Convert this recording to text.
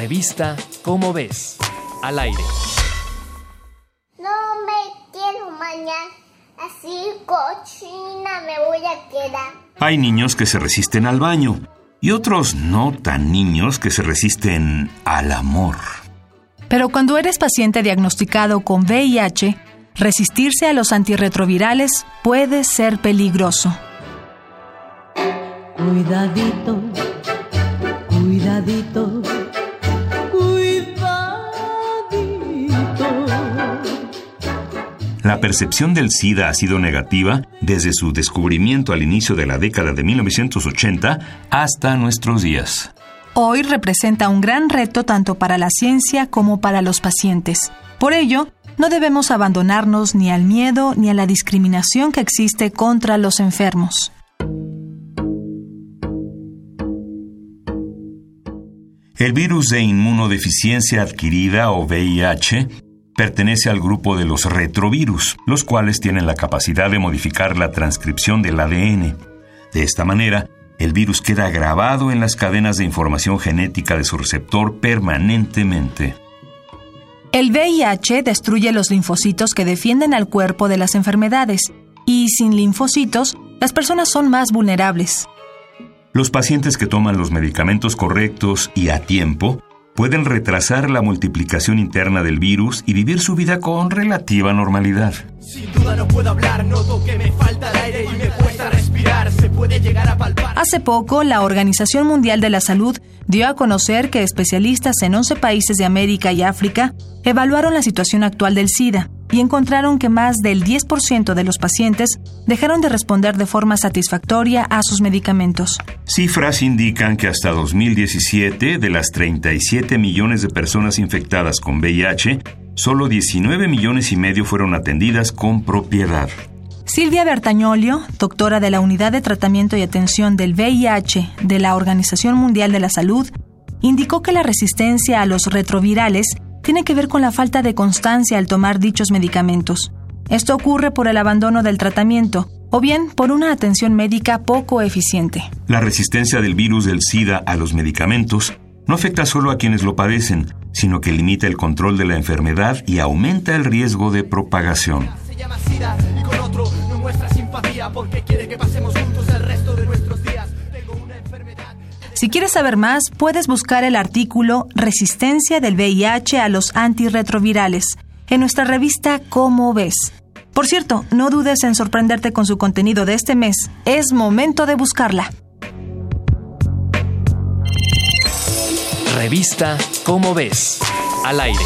Revista Cómo ves. Al aire. No me quiero mañana. Así cochina me voy a quedar. Hay niños que se resisten al baño y otros no tan niños que se resisten al amor. Pero cuando eres paciente diagnosticado con VIH, resistirse a los antirretrovirales puede ser peligroso. Cuidadito, cuidadito, La percepción del SIDA ha sido negativa desde su descubrimiento al inicio de la década de 1980 hasta nuestros días. Hoy representa un gran reto tanto para la ciencia como para los pacientes. Por ello, no debemos abandonarnos ni al miedo ni a la discriminación que existe contra los enfermos. El virus de inmunodeficiencia adquirida o VIH pertenece al grupo de los retrovirus, los cuales tienen la capacidad de modificar la transcripción del ADN. De esta manera, el virus queda grabado en las cadenas de información genética de su receptor permanentemente. El VIH destruye los linfocitos que defienden al cuerpo de las enfermedades y sin linfocitos, las personas son más vulnerables. Los pacientes que toman los medicamentos correctos y a tiempo pueden retrasar la multiplicación interna del virus y vivir su vida con relativa normalidad. Sin duda no puedo hablar, noto que me falta el aire y me cuesta respirar, se puede llegar a palpar. Hace poco, la Organización Mundial de la Salud dio a conocer que especialistas en 11 países de América y África evaluaron la situación actual del SIDA y encontraron que más del 10% de los pacientes dejaron de responder de forma satisfactoria a sus medicamentos. Cifras indican que hasta 2017, de las 37 millones de personas infectadas con VIH, solo 19 millones y medio fueron atendidas con propiedad. Silvia Bertañolio, doctora de la Unidad de Tratamiento y Atención del VIH de la Organización Mundial de la Salud, indicó que la resistencia a los retrovirales tiene que ver con la falta de constancia al tomar dichos medicamentos. Esto ocurre por el abandono del tratamiento o bien por una atención médica poco eficiente. La resistencia del virus del SIDA a los medicamentos no afecta solo a quienes lo padecen, sino que limita el control de la enfermedad y aumenta el riesgo de propagación. Se llama SIDA y con otro no muestra simpatía porque quiere que pasemos juntos el resto de nuestros días. Si quieres saber más, puedes buscar el artículo Resistencia del VIH a los antirretrovirales en nuestra revista Cómo ves. Por cierto, no dudes en sorprenderte con su contenido de este mes. Es momento de buscarla. Revista Cómo ves. Al aire.